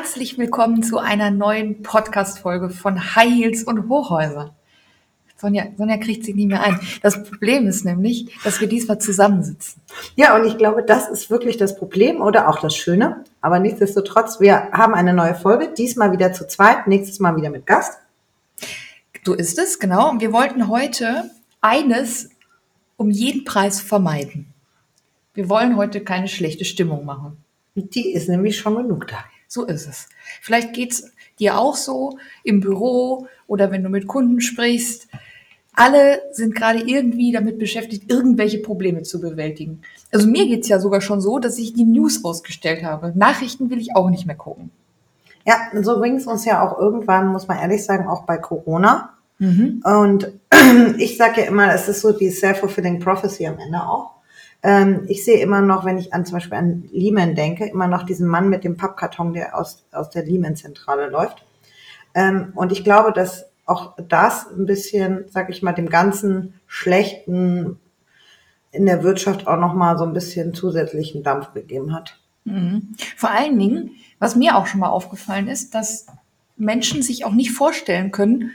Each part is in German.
Herzlich willkommen zu einer neuen Podcast-Folge von High Heels und Hochhäuser. Sonja, Sonja kriegt sich nicht mehr ein. Das Problem ist nämlich, dass wir diesmal zusammensitzen. Ja, und ich glaube, das ist wirklich das Problem oder auch das Schöne. Aber nichtsdestotrotz, wir haben eine neue Folge, diesmal wieder zu zweit, nächstes Mal wieder mit Gast. So ist es, genau. Und wir wollten heute eines um jeden Preis vermeiden. Wir wollen heute keine schlechte Stimmung machen. Die ist nämlich schon genug da. So ist es. Vielleicht geht's dir auch so im Büro oder wenn du mit Kunden sprichst. Alle sind gerade irgendwie damit beschäftigt, irgendwelche Probleme zu bewältigen. Also mir geht's ja sogar schon so, dass ich die News ausgestellt habe. Nachrichten will ich auch nicht mehr gucken. Ja, so ging es uns ja auch irgendwann, muss man ehrlich sagen, auch bei Corona. Mhm. Und ich sage ja immer, es ist so die self-fulfilling prophecy am Ende auch. Ähm, ich sehe immer noch, wenn ich an zum Beispiel an Lehman denke, immer noch diesen Mann mit dem Pappkarton, der aus, aus der Lehman-Zentrale läuft. Ähm, und ich glaube, dass auch das ein bisschen, sag ich mal, dem ganzen Schlechten in der Wirtschaft auch nochmal so ein bisschen zusätzlichen Dampf gegeben hat. Mhm. Vor allen Dingen, was mir auch schon mal aufgefallen ist, dass Menschen sich auch nicht vorstellen können,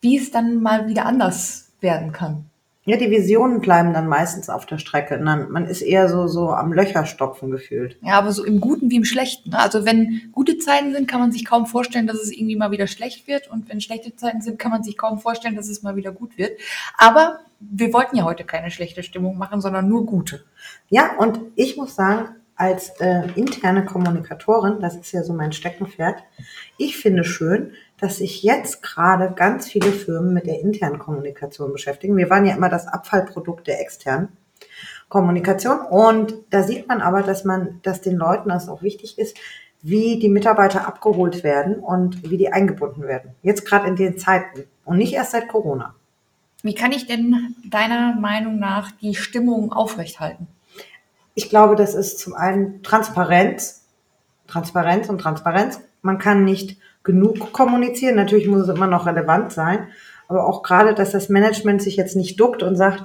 wie es dann mal wieder anders werden kann. Ja, die Visionen bleiben dann meistens auf der Strecke. Man ist eher so, so am Löcherstopfen gefühlt. Ja, aber so im Guten wie im Schlechten. Ne? Also wenn gute Zeiten sind, kann man sich kaum vorstellen, dass es irgendwie mal wieder schlecht wird. Und wenn schlechte Zeiten sind, kann man sich kaum vorstellen, dass es mal wieder gut wird. Aber wir wollten ja heute keine schlechte Stimmung machen, sondern nur gute. Ja, und ich muss sagen, als äh, interne Kommunikatorin, das ist ja so mein Steckenpferd, ich finde schön, dass sich jetzt gerade ganz viele Firmen mit der internen Kommunikation beschäftigen. Wir waren ja immer das Abfallprodukt der externen Kommunikation und da sieht man aber, dass man, dass den Leuten das auch wichtig ist, wie die Mitarbeiter abgeholt werden und wie die eingebunden werden. Jetzt gerade in den Zeiten und nicht erst seit Corona. Wie kann ich denn deiner Meinung nach die Stimmung aufrechthalten? Ich glaube, das ist zum einen Transparenz, Transparenz und Transparenz. Man kann nicht genug kommunizieren. Natürlich muss es immer noch relevant sein. Aber auch gerade, dass das Management sich jetzt nicht duckt und sagt,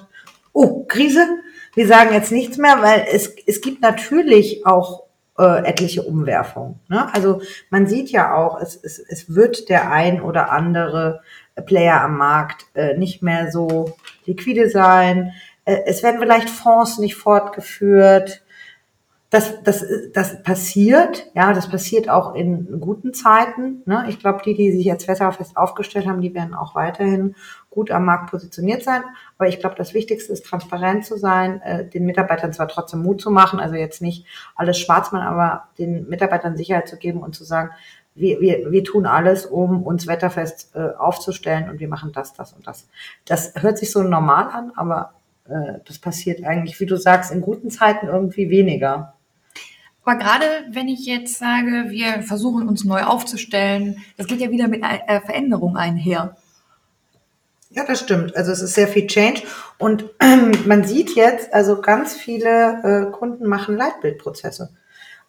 oh, Krise, wir sagen jetzt nichts mehr, weil es, es gibt natürlich auch äh, etliche Umwerfungen. Ne? Also man sieht ja auch, es, es, es wird der ein oder andere Player am Markt äh, nicht mehr so liquide sein. Äh, es werden vielleicht Fonds nicht fortgeführt. Das, das, das passiert, ja, das passiert auch in guten Zeiten. Ne? Ich glaube, die, die sich jetzt fest aufgestellt haben, die werden auch weiterhin gut am Markt positioniert sein. Aber ich glaube, das Wichtigste ist, transparent zu sein, äh, den Mitarbeitern zwar trotzdem Mut zu machen, also jetzt nicht alles schwarz machen, aber den Mitarbeitern Sicherheit zu geben und zu sagen, wir, wir, wir tun alles, um uns wetterfest äh, aufzustellen und wir machen das, das und das. Das hört sich so normal an, aber äh, das passiert eigentlich, wie du sagst, in guten Zeiten irgendwie weniger. Aber gerade wenn ich jetzt sage, wir versuchen uns neu aufzustellen, das geht ja wieder mit äh, Veränderung einher. Ja, das stimmt. Also es ist sehr viel Change und man sieht jetzt, also ganz viele äh, Kunden machen Leitbildprozesse.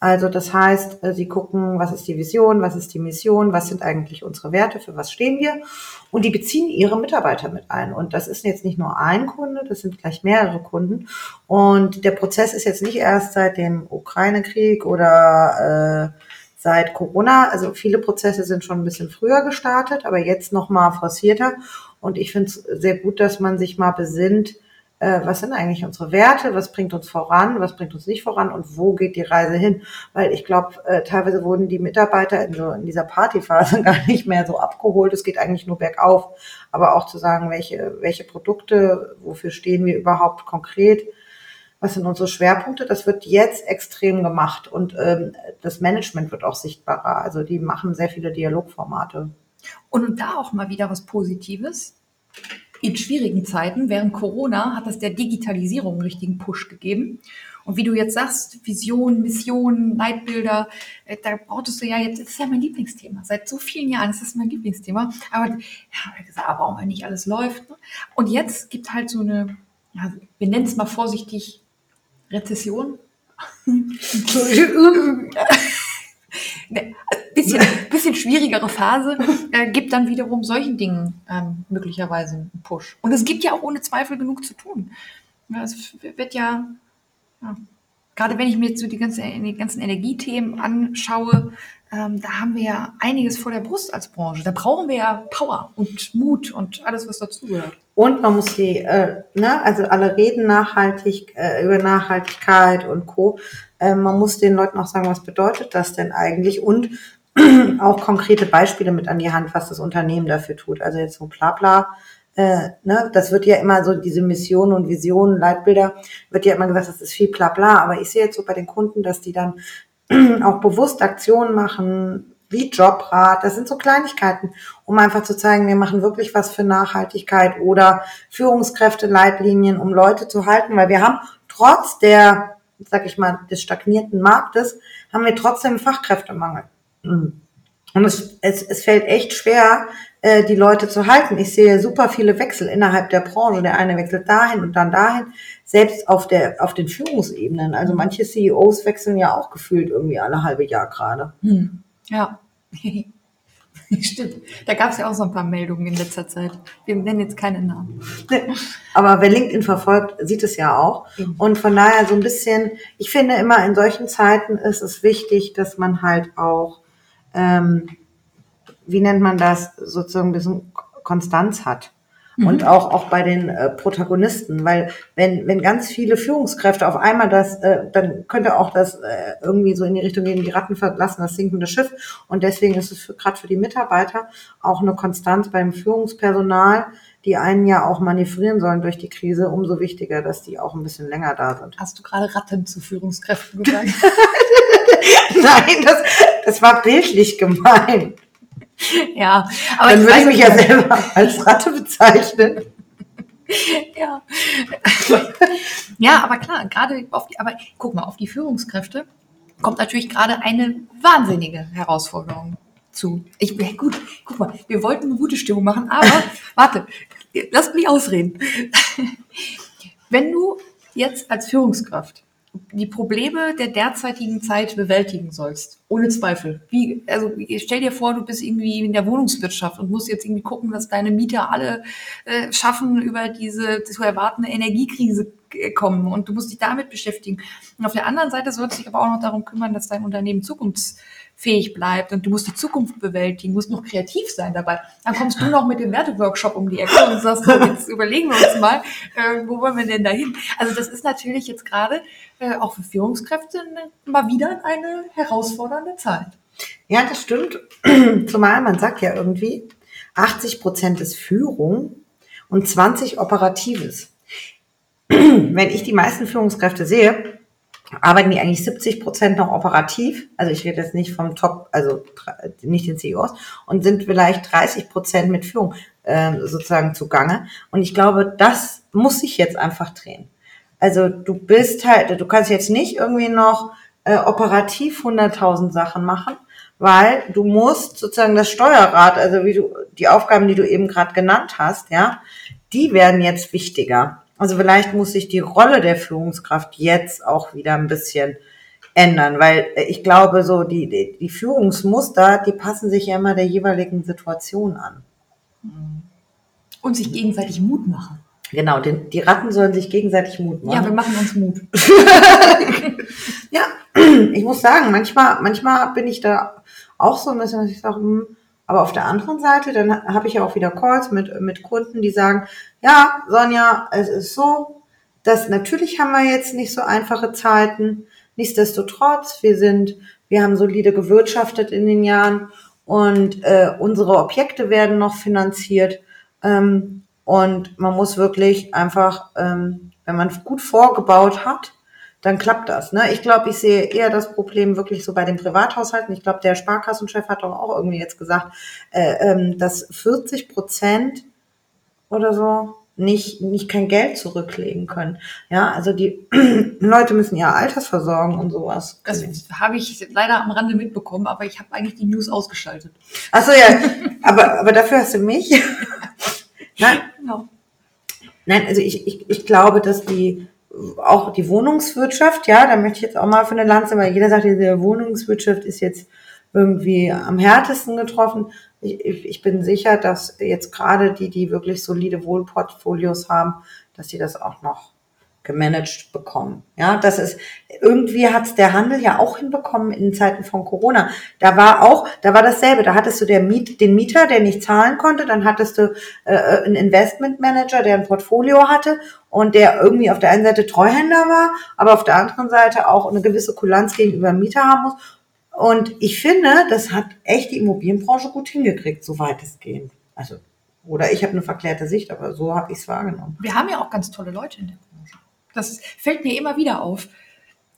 Also das heißt, äh, sie gucken, was ist die Vision, was ist die Mission, was sind eigentlich unsere Werte, für was stehen wir. Und die beziehen ihre Mitarbeiter mit ein. Und das ist jetzt nicht nur ein Kunde, das sind gleich mehrere Kunden. Und der Prozess ist jetzt nicht erst seit dem Ukraine-Krieg oder äh, seit Corona. Also viele Prozesse sind schon ein bisschen früher gestartet, aber jetzt nochmal forcierter. Und ich finde es sehr gut, dass man sich mal besinnt, äh, was sind eigentlich unsere Werte, was bringt uns voran, was bringt uns nicht voran und wo geht die Reise hin. Weil ich glaube, äh, teilweise wurden die Mitarbeiter in, so, in dieser Partyphase gar nicht mehr so abgeholt. Es geht eigentlich nur bergauf. Aber auch zu sagen, welche, welche Produkte, wofür stehen wir überhaupt konkret, was sind unsere Schwerpunkte, das wird jetzt extrem gemacht und ähm, das Management wird auch sichtbarer. Also die machen sehr viele Dialogformate. Und da auch mal wieder was Positives in schwierigen Zeiten, während Corona, hat das der Digitalisierung einen richtigen Push gegeben. Und wie du jetzt sagst, Vision, Mission, Leitbilder, äh, da brauchtest du ja jetzt, das ist ja mein Lieblingsthema. Seit so vielen Jahren ist das mein Lieblingsthema. Aber ja, gesagt, aber warum nicht alles läuft. Ne? Und jetzt gibt halt so eine, ja, wir nennen es mal vorsichtig, Rezession. bisschen, bisschen schwierigere Phase, äh, gibt dann wiederum solchen Dingen ähm, möglicherweise einen Push. Und es gibt ja auch ohne Zweifel genug zu tun. Es wird ja, ja, gerade wenn ich mir jetzt so die, ganze, die ganzen Energiethemen anschaue, ähm, da haben wir ja einiges vor der Brust als Branche. Da brauchen wir ja Power und Mut und alles, was dazugehört. Und man muss die, äh, ne, also alle reden nachhaltig äh, über Nachhaltigkeit und Co. Äh, man muss den Leuten auch sagen, was bedeutet das denn eigentlich? Und auch konkrete Beispiele mit an die Hand, was das Unternehmen dafür tut. Also jetzt so bla bla. Äh, ne, das wird ja immer so, diese Mission und Visionen, Leitbilder, wird ja immer gesagt, das ist viel bla bla. Aber ich sehe jetzt so bei den Kunden, dass die dann auch bewusst Aktionen machen, wie Jobrat. Das sind so Kleinigkeiten, um einfach zu zeigen, wir machen wirklich was für Nachhaltigkeit oder Führungskräfte, Leitlinien, um Leute zu halten, weil wir haben trotz der, sag ich mal, des stagnierten Marktes, haben wir trotzdem Fachkräftemangel. Und es, es, es fällt echt schwer, äh, die Leute zu halten. Ich sehe super viele Wechsel innerhalb der Branche. Der eine wechselt dahin und dann dahin selbst auf der auf den Führungsebenen. Also manche CEOs wechseln ja auch gefühlt irgendwie alle halbe Jahr gerade. Hm. Ja. Stimmt. Da gab es ja auch so ein paar Meldungen in letzter Zeit. Wir nennen jetzt keine Namen. Aber wer LinkedIn verfolgt, sieht es ja auch. Und von daher so ein bisschen, ich finde immer in solchen Zeiten ist es wichtig, dass man halt auch, ähm, wie nennt man das, sozusagen ein bisschen Konstanz hat. Mhm. Und auch, auch bei den äh, Protagonisten, weil wenn, wenn ganz viele Führungskräfte auf einmal das, äh, dann könnte auch das äh, irgendwie so in die Richtung gehen, die Ratten verlassen das sinkende Schiff. Und deswegen ist es gerade für die Mitarbeiter auch eine Konstanz beim Führungspersonal, die einen ja auch manövrieren sollen durch die Krise, umso wichtiger, dass die auch ein bisschen länger da sind. Hast du gerade Ratten zu Führungskräften gesagt? Nein, das, das war bildlich gemeint. Ja, aber dann würde ich mich ja selber als Ratte bezeichnen. ja. ja, aber klar, gerade auf die, aber guck mal, auf die Führungskräfte kommt natürlich gerade eine wahnsinnige Herausforderung zu. Ich, gut, guck mal, wir wollten eine gute Stimmung machen, aber warte, lass mich ausreden. Wenn du jetzt als Führungskraft die Probleme der derzeitigen Zeit bewältigen sollst. Ohne Zweifel. Wie, also stell dir vor, du bist irgendwie in der Wohnungswirtschaft und musst jetzt irgendwie gucken, dass deine Mieter alle äh, schaffen, über diese zu erwartende Energiekrise äh, kommen und du musst dich damit beschäftigen. Und auf der anderen Seite sollst du dich aber auch noch darum kümmern, dass dein Unternehmen zukunfts fähig bleibt und du musst die Zukunft bewältigen, musst noch kreativ sein dabei. Dann kommst du noch mit dem Werteworkshop um die Ecke und sagst, jetzt überlegen wir uns mal, äh, wo wollen wir denn da hin? Also das ist natürlich jetzt gerade äh, auch für Führungskräfte mal wieder eine herausfordernde Zeit. Ja, das stimmt. Zumal man sagt ja irgendwie, 80 Prozent ist Führung und 20 Operatives. Wenn ich die meisten Führungskräfte sehe, arbeiten die eigentlich 70 Prozent noch operativ. Also ich rede jetzt nicht vom Top, also nicht den CEOs und sind vielleicht 30 Prozent mit Führung äh, sozusagen zugange. Und ich glaube, das muss sich jetzt einfach drehen. Also du bist halt, du kannst jetzt nicht irgendwie noch äh, operativ 100.000 Sachen machen, weil du musst sozusagen das Steuerrad, also wie du die Aufgaben, die du eben gerade genannt hast, ja, die werden jetzt wichtiger. Also vielleicht muss sich die Rolle der Führungskraft jetzt auch wieder ein bisschen ändern, weil ich glaube, so die, die, die Führungsmuster, die passen sich ja immer der jeweiligen Situation an. Und sich gegenseitig Mut machen. Genau, den, die Ratten sollen sich gegenseitig Mut machen. Ja, wir machen uns Mut. ja, ich muss sagen, manchmal, manchmal bin ich da auch so ein bisschen, dass ich sage, hm, aber auf der anderen Seite, dann habe ich ja auch wieder Calls mit, mit Kunden, die sagen, ja, Sonja, es ist so, dass natürlich haben wir jetzt nicht so einfache Zeiten. Nichtsdestotrotz, wir sind, wir haben solide gewirtschaftet in den Jahren und äh, unsere Objekte werden noch finanziert. Ähm, und man muss wirklich einfach, ähm, wenn man gut vorgebaut hat, dann klappt das. Ne? Ich glaube, ich sehe eher das Problem wirklich so bei den Privathaushalten. Ich glaube, der Sparkassenchef hat doch auch irgendwie jetzt gesagt, äh, ähm, dass 40 Prozent oder so nicht, nicht kein Geld zurücklegen können. Ja, also die Leute müssen ihre Altersversorgung und sowas. Das habe ich leider am Rande mitbekommen, aber ich habe eigentlich die News ausgeschaltet. Achso, ja, aber, aber dafür hast du mich. Nein, genau. Nein, also ich, ich, ich glaube, dass die auch die Wohnungswirtschaft, ja, da möchte ich jetzt auch mal von der Lanze, weil jeder sagt, diese Wohnungswirtschaft ist jetzt irgendwie am härtesten getroffen. Ich, ich bin sicher, dass jetzt gerade die, die wirklich solide Wohlportfolios haben, dass die das auch noch gemanagt bekommen. Ja, das ist irgendwie hat's der Handel ja auch hinbekommen in Zeiten von Corona. Da war auch, da war dasselbe. Da hattest du der Miet, den Mieter, der nicht zahlen konnte, dann hattest du äh, einen Investmentmanager, der ein Portfolio hatte und der irgendwie auf der einen Seite Treuhänder war, aber auf der anderen Seite auch eine gewisse Kulanz gegenüber Mieter haben muss. Und ich finde, das hat echt die Immobilienbranche gut hingekriegt, soweit es geht. Also oder ich habe eine verklärte Sicht, aber so habe ich es wahrgenommen. Wir haben ja auch ganz tolle Leute in der Branche. Das fällt mir immer wieder auf.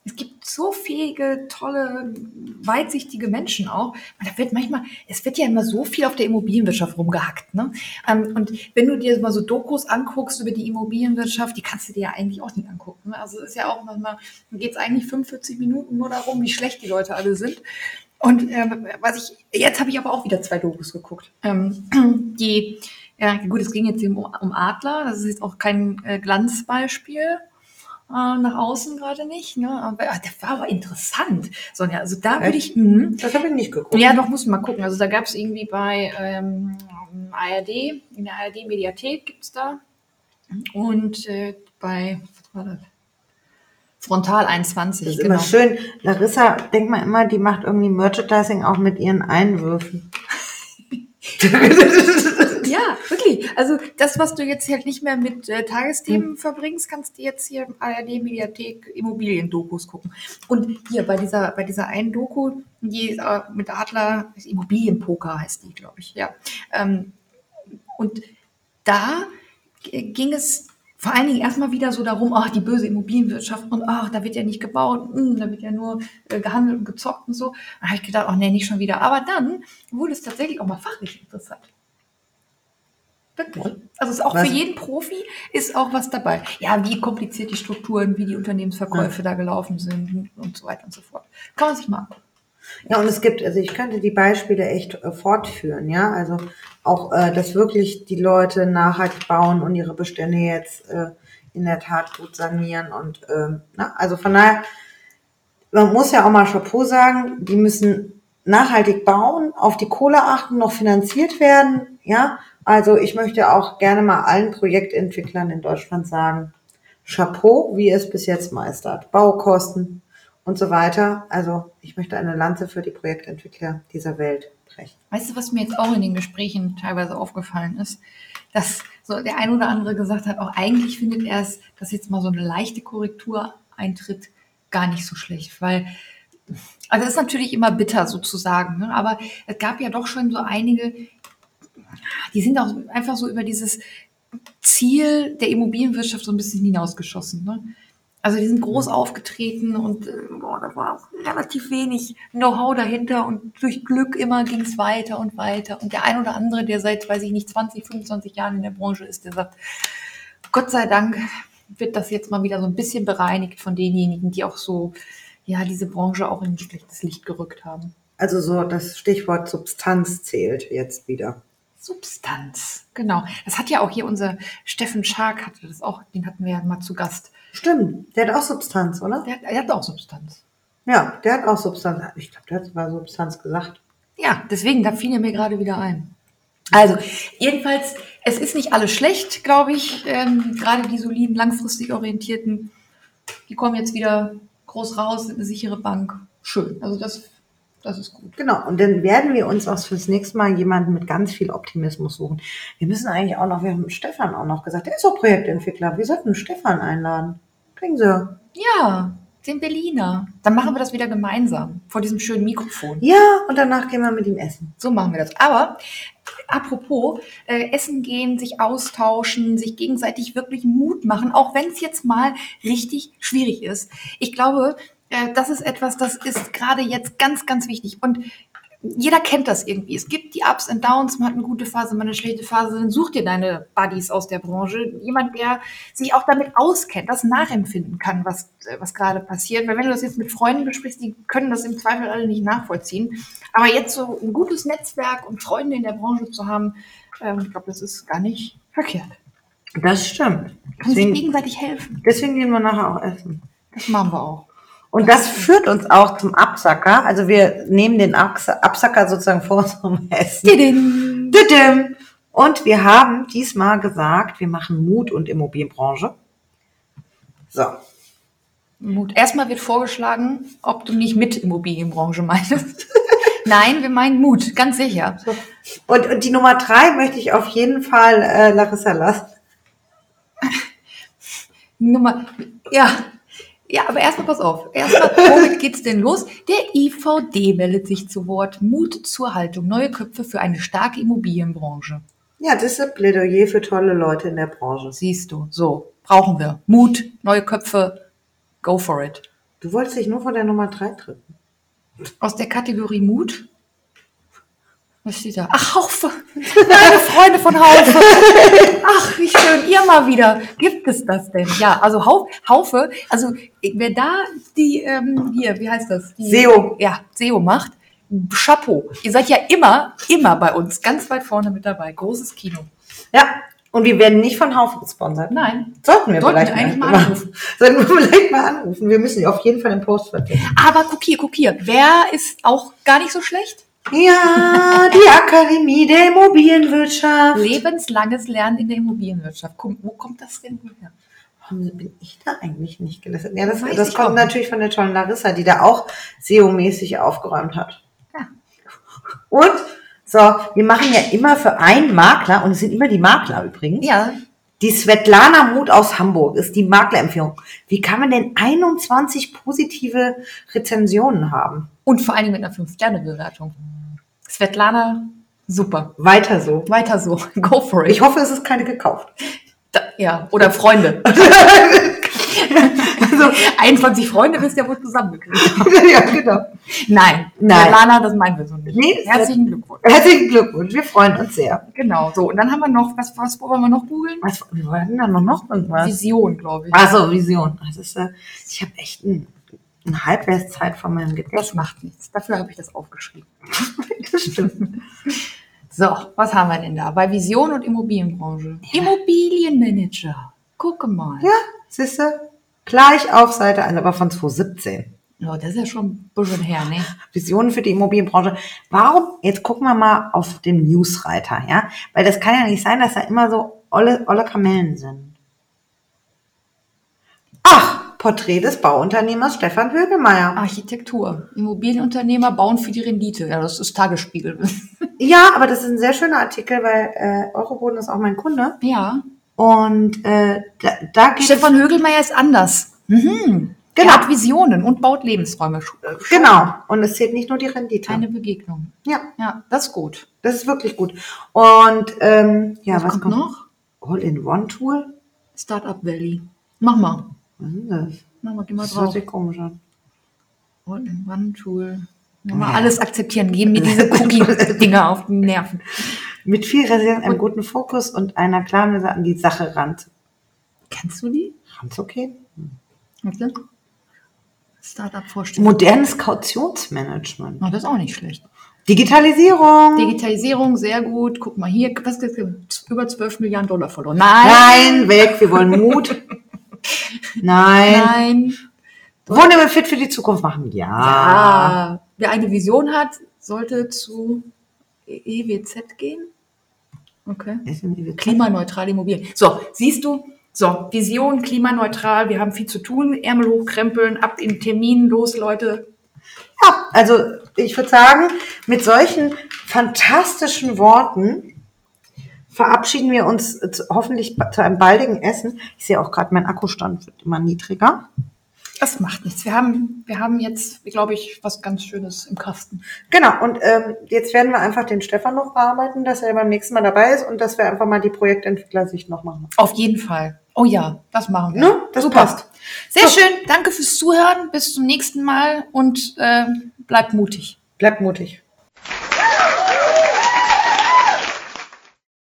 Es gibt so fähige, tolle, weitsichtige Menschen auch. Und da wird manchmal, es wird ja immer so viel auf der Immobilienwirtschaft rumgehackt. Ne? Ähm, und wenn du dir mal so Dokus anguckst über die Immobilienwirtschaft, die kannst du dir ja eigentlich auch nicht angucken. Ne? Also es ist ja auch manchmal, geht es eigentlich 45 Minuten nur darum, wie schlecht die Leute alle sind. Und äh, was ich, jetzt habe ich aber auch wieder zwei Dokus geguckt. Ähm, die, ja gut, es ging jetzt um, um Adler, das ist jetzt auch kein äh, Glanzbeispiel äh, nach außen gerade nicht. Ne? Aber ach, der war aber interessant. Sonja, also da würde ich. Mh, Das habe ich nicht geguckt. ja, doch, muss man mal gucken. Also da gab es irgendwie bei ähm, ARD, in der ARD-Mediathek gibt's da. Und äh, bei, was war das? Frontal 21, Das ist genau. immer schön. Larissa, denk mal immer, die macht irgendwie Merchandising auch mit ihren Einwürfen. Ja, wirklich. Also das, was du jetzt halt nicht mehr mit äh, Tagesthemen verbringst, kannst du jetzt hier im ARD-Mediathek Immobilien-Dokus gucken. Und hier bei dieser, bei dieser einen Doku, die äh, mit Adler, Immobilienpoker heißt die, glaube ich, ja. Ähm, und da ging es vor allen Dingen erstmal wieder so darum, ach, die böse Immobilienwirtschaft und ach, da wird ja nicht gebaut, hm, da wird ja nur äh, gehandelt und gezockt und so. Da habe ich gedacht, ach nee, nicht schon wieder. Aber dann wurde es tatsächlich auch mal fachlich interessant. Wirklich. Also es ist auch Was? für jeden Profi ist auch was dabei. Ja, wie kompliziert die Strukturen, wie die Unternehmensverkäufe da gelaufen sind und so weiter und so fort. Kann man sich mal angucken. Ja, und es gibt, also ich könnte die Beispiele echt äh, fortführen, ja. Also auch, äh, dass wirklich die Leute nachhaltig bauen und ihre Bestände jetzt äh, in der Tat gut sanieren. Und ähm, na, also von daher, man muss ja auch mal Chapeau sagen, die müssen nachhaltig bauen, auf die Kohle achten, noch finanziert werden, ja. Also ich möchte auch gerne mal allen Projektentwicklern in Deutschland sagen, Chapeau, wie ihr es bis jetzt meistert. Baukosten und so weiter. Also ich möchte eine Lanze für die Projektentwickler dieser Welt brechen. Weißt du, was mir jetzt auch in den Gesprächen teilweise aufgefallen ist? Dass so der ein oder andere gesagt hat, auch eigentlich findet er es, dass jetzt mal so eine leichte Korrektur eintritt, gar nicht so schlecht, weil also es ist natürlich immer bitter sozusagen, ne? aber es gab ja doch schon so einige, die sind auch einfach so über dieses Ziel der Immobilienwirtschaft so ein bisschen hinausgeschossen. Ne? Also die sind groß aufgetreten und äh, boah, da war auch relativ wenig Know-how dahinter und durch Glück immer ging es weiter und weiter. Und der ein oder andere, der seit, weiß ich nicht, 20, 25 Jahren in der Branche ist, der sagt, Gott sei Dank wird das jetzt mal wieder so ein bisschen bereinigt von denjenigen, die auch so, ja, diese Branche auch in ein schlechtes Licht gerückt haben. Also so das Stichwort Substanz zählt jetzt wieder. Substanz, genau. Das hat ja auch hier unser Steffen Schark hatte das auch, den hatten wir ja mal zu Gast. Stimmt, der hat auch Substanz, oder? Der, hat- er hat auch Substanz. Ja, der hat auch Substanz. Ich glaube, der hat sogar Substanz gesagt. Ja, deswegen, da fiel er mir gerade wieder ein. Also, jedenfalls, es ist nicht alles schlecht, glaube ich. Ähm, gerade die soliden, langfristig orientierten, die kommen jetzt wieder groß raus, sind eine sichere Bank. Schön. Also das, das ist gut. Genau, und dann werden wir uns auch fürs nächste Mal jemanden mit ganz viel Optimismus suchen. Wir müssen eigentlich auch noch, wir haben Stefan auch noch gesagt, der ist auch Projektentwickler. Wir sollten Stefan einladen. Kriegen Sie. Ja, den Berliner. Dann machen wir das wieder gemeinsam vor diesem schönen Mikrofon. Ja, und danach gehen wir mit ihm essen. So machen wir das. Aber apropos, äh, essen gehen, sich austauschen, sich gegenseitig wirklich Mut machen, auch wenn es jetzt mal richtig schwierig ist. Ich glaube, äh, das ist etwas, das ist gerade jetzt ganz, ganz wichtig. Und jeder kennt das irgendwie. Es gibt die Ups und Downs, man hat eine gute Phase, man hat eine schlechte Phase, dann such dir deine Buddies aus der Branche. Jemand, der sich auch damit auskennt, das nachempfinden kann, was, äh, was gerade passiert. Weil wenn du das jetzt mit Freunden besprichst, die können das im Zweifel alle nicht nachvollziehen. Aber jetzt so ein gutes Netzwerk und Freunde in der Branche zu haben, ähm, ich glaube, das ist gar nicht verkehrt. Das stimmt. Kann sich Deswegen, gegenseitig helfen. deswegen gehen wir nachher auch essen. Das machen wir auch. Und das führt uns auch zum Absacker. Also wir nehmen den Abs- Absacker sozusagen vor unserem Essen. Und wir haben diesmal gesagt, wir machen Mut und Immobilienbranche. So. Mut. Erstmal wird vorgeschlagen, ob du nicht mit Immobilienbranche meinst. Nein, wir meinen Mut, ganz sicher. Und, und die Nummer drei möchte ich auf jeden Fall äh, Larissa lassen. Nummer, ja. Ja, aber erstmal pass auf. Erstmal, womit geht's denn los? Der IVD meldet sich zu Wort. Mut zur Haltung. Neue Köpfe für eine starke Immobilienbranche. Ja, das ist ein Plädoyer für tolle Leute in der Branche. Siehst du, so. Brauchen wir. Mut, neue Köpfe. Go for it. Du wolltest dich nur von der Nummer drei drücken. Aus der Kategorie Mut. Was steht da? Ach, Haufe. Meine Freunde von Haufe. Ach, wie schön. Ihr mal wieder. Gibt es das denn? Ja, also Hau- Haufe. Also, wer da die, ähm, hier, wie heißt das? Die, SEO. Ja, SEO macht. Chapeau. Ihr seid ja immer, immer bei uns ganz weit vorne mit dabei. Großes Kino. Ja, und wir werden nicht von Haufen gesponsert. Nein. Sollten wir Sollten vielleicht wir eigentlich mal anrufen. Sollten wir vielleicht mal anrufen. Wir müssen auf jeden Fall im Post vertreten. Aber guck hier, guck hier. Wer ist auch gar nicht so schlecht? Ja, die Akademie der Immobilienwirtschaft. Lebenslanges Lernen in der Immobilienwirtschaft. Komm, wo kommt das denn her? Warum bin ich da eigentlich nicht gelistet? Ja, das, das ich kommt natürlich von der tollen Larissa, die da auch SEO-mäßig aufgeräumt hat. Ja. Und so, wir machen ja immer für einen Makler, und es sind immer die Makler übrigens. Ja, Die Svetlana Muth aus Hamburg ist die Maklerempfehlung. Wie kann man denn 21 positive Rezensionen haben? Und vor allen Dingen mit einer 5-Sterne-Bewertung. Svetlana, super. Weiter so. Weiter so. Go for it. Ich hoffe, es ist keine gekauft. Da, ja, oder Freunde. Also, 21 Freunde du ja wohl zusammengekriegt. ja, genau. Nein, Nein. Svetlana, das meinen wir so nicht. Nee, Herzlichen Glückwunsch. Herzlichen Glückwunsch, wir freuen uns sehr. Genau, so. Und dann haben wir noch, was, was wollen wir noch googeln? Was, wir wollten da noch, noch irgendwas? Vision, glaube ich. Also Vision. Das ist, äh, ich habe echt ein, eine Halbwertszeit von meinem Gedächtnis. Das macht nichts. Dafür habe ich das aufgeschrieben. Das stimmt. So, was haben wir denn da? Bei Vision und Immobilienbranche. Immobilienmanager. Gucke mal. Ja, siehst du? Gleich auf Seite 1, aber von 2017. Ja, das ist ja schon ein bisschen her, ne? Visionen für die Immobilienbranche. Warum? Jetzt gucken wir mal auf den Newsreiter, ja? Weil das kann ja nicht sein, dass da immer so olle, olle Kamellen sind. Ach, Porträt des Bauunternehmers Stefan Högelmeier. Architektur. Immobilienunternehmer bauen für die Rendite. Ja, das ist Tagesspiegel. Ja, aber das ist ein sehr schöner Artikel, weil äh, Euroboden ist auch mein Kunde. ja. Und äh, da, da geht Stefan Högelmeier ist anders. Mhm. Genau. Er hat Visionen und baut Lebensräume. es, genau. Und es zählt nicht nur die Rendite. Eine Begegnung. ja, Ja, das ist gut. das ist wirklich gut. Und ähm, ja, was, was, kommt, kommt noch? All-in-One-Tool? Startup Valley. Mach mal. Was ist das? Mach mal, geh mal Das hört drauf. sich komisch an. All-in-One-Tool. Mal alles akzeptieren. Geben mir diese Cookie-Dinger auf die Nerven. Mit viel Resilienz, einem guten Fokus und einer klaren Weise an die Sache ran. Kennst du die? Ranzugehen. Warte. Startup-Vorstellung. Modernes Kautionsmanagement. Oh, das ist auch nicht schlecht. Digitalisierung. Digitalisierung, sehr gut. Guck mal hier, was? Über 12 Milliarden Dollar verloren. Nein. Nein, weg, wir wollen Mut. Nein. Nein. Wir fit für die Zukunft machen? Ja. Ah, wer eine Vision hat, sollte zu EWZ gehen. Okay. Klimaneutrale Immobilien. So, siehst du? So, Vision, klimaneutral, wir haben viel zu tun, Ärmel hochkrempeln, ab in Termin, los, Leute. Ja, also ich würde sagen, mit solchen fantastischen Worten verabschieden wir uns hoffentlich zu einem baldigen Essen. Ich sehe auch gerade, mein Akkustand wird immer niedriger. Das macht nichts. Wir haben, wir haben jetzt, glaube ich, was ganz Schönes im Kasten. Genau, und ähm, jetzt werden wir einfach den Stefan noch bearbeiten, dass er beim nächsten Mal dabei ist und dass wir einfach mal die Projektentwicklersicht noch machen. Auf jeden Fall. Oh ja, das machen wir. Ne? Das passt. Sehr So. schön. Danke fürs Zuhören. Bis zum nächsten Mal und äh, bleibt mutig. Bleibt mutig.